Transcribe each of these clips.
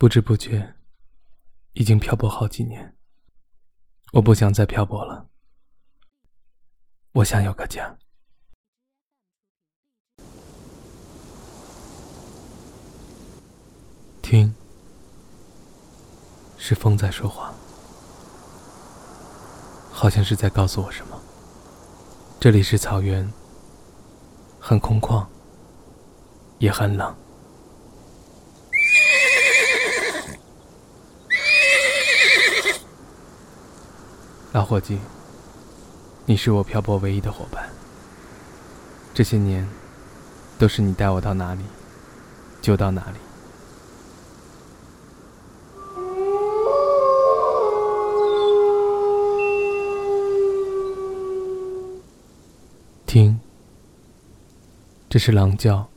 不知不觉，已经漂泊好几年。我不想再漂泊了，我想有个家。听，是风在说话，好像是在告诉我什么。这里是草原，很空旷，也很冷。老伙计，你是我漂泊唯一的伙伴。这些年，都是你带我到哪里，就到哪里。听，这是狼叫。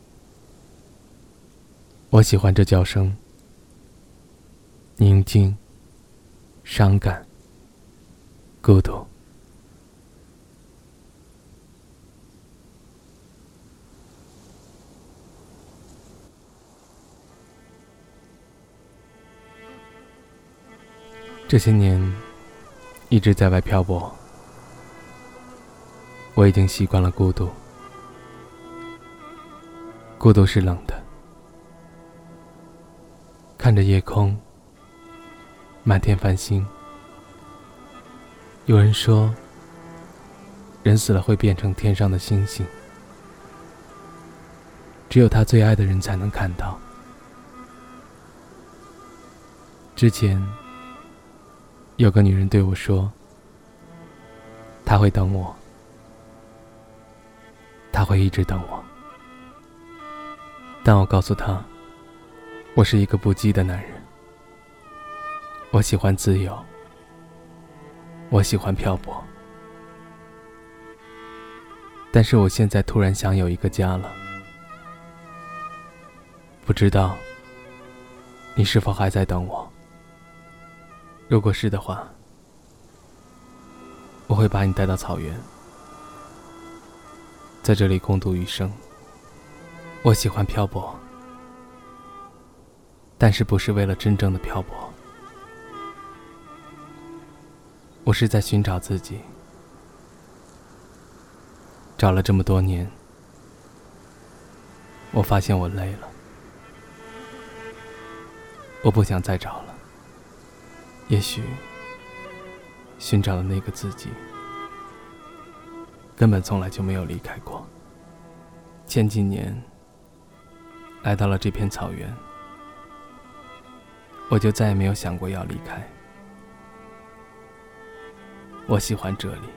我喜欢这叫声，宁静，伤感。孤独。这些年一直在外漂泊，我已经习惯了孤独。孤独是冷的，看着夜空，满天繁星。有人说，人死了会变成天上的星星，只有他最爱的人才能看到。之前有个女人对我说，她会等我，她会一直等我，但我告诉她，我是一个不羁的男人，我喜欢自由。我喜欢漂泊，但是我现在突然想有一个家了。不知道你是否还在等我？如果是的话，我会把你带到草原，在这里共度余生。我喜欢漂泊，但是不是为了真正的漂泊。我是在寻找自己，找了这么多年，我发现我累了，我不想再找了。也许，寻找的那个自己，根本从来就没有离开过。前几年，来到了这片草原，我就再也没有想过要离开。我喜欢这里，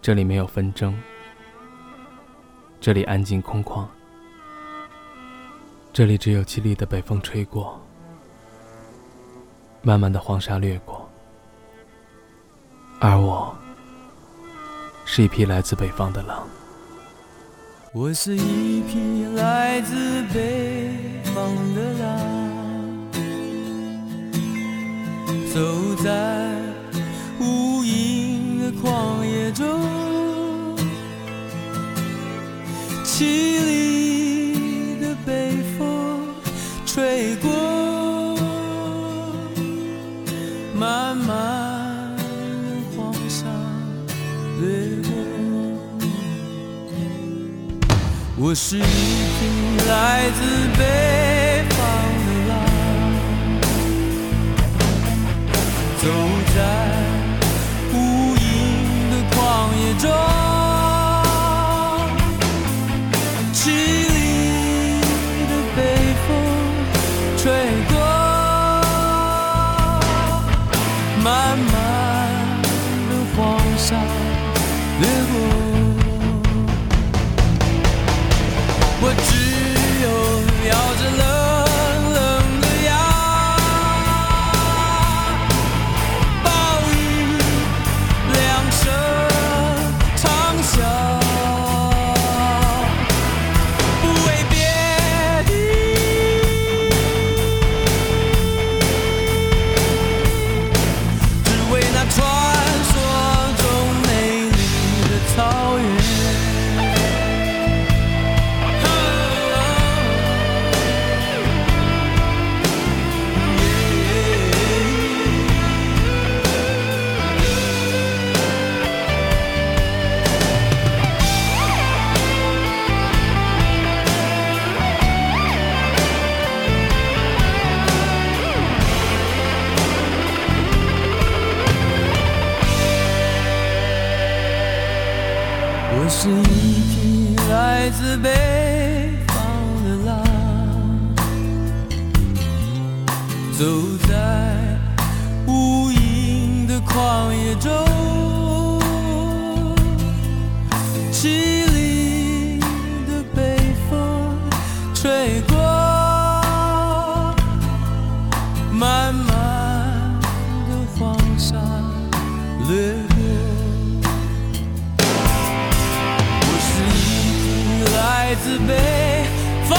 这里没有纷争，这里安静空旷，这里只有凄厉的北风吹过，慢慢的黄沙掠过，而我是一匹来自北方的狼。我是一匹来自北方的狼，走在。旷野中，凄厉的北风吹过，漫漫的黄沙掠过。我是一匹来自北走在无垠的旷野中，凄厉的北风吹过，漫漫的黄沙掠过。我是一匹来自北方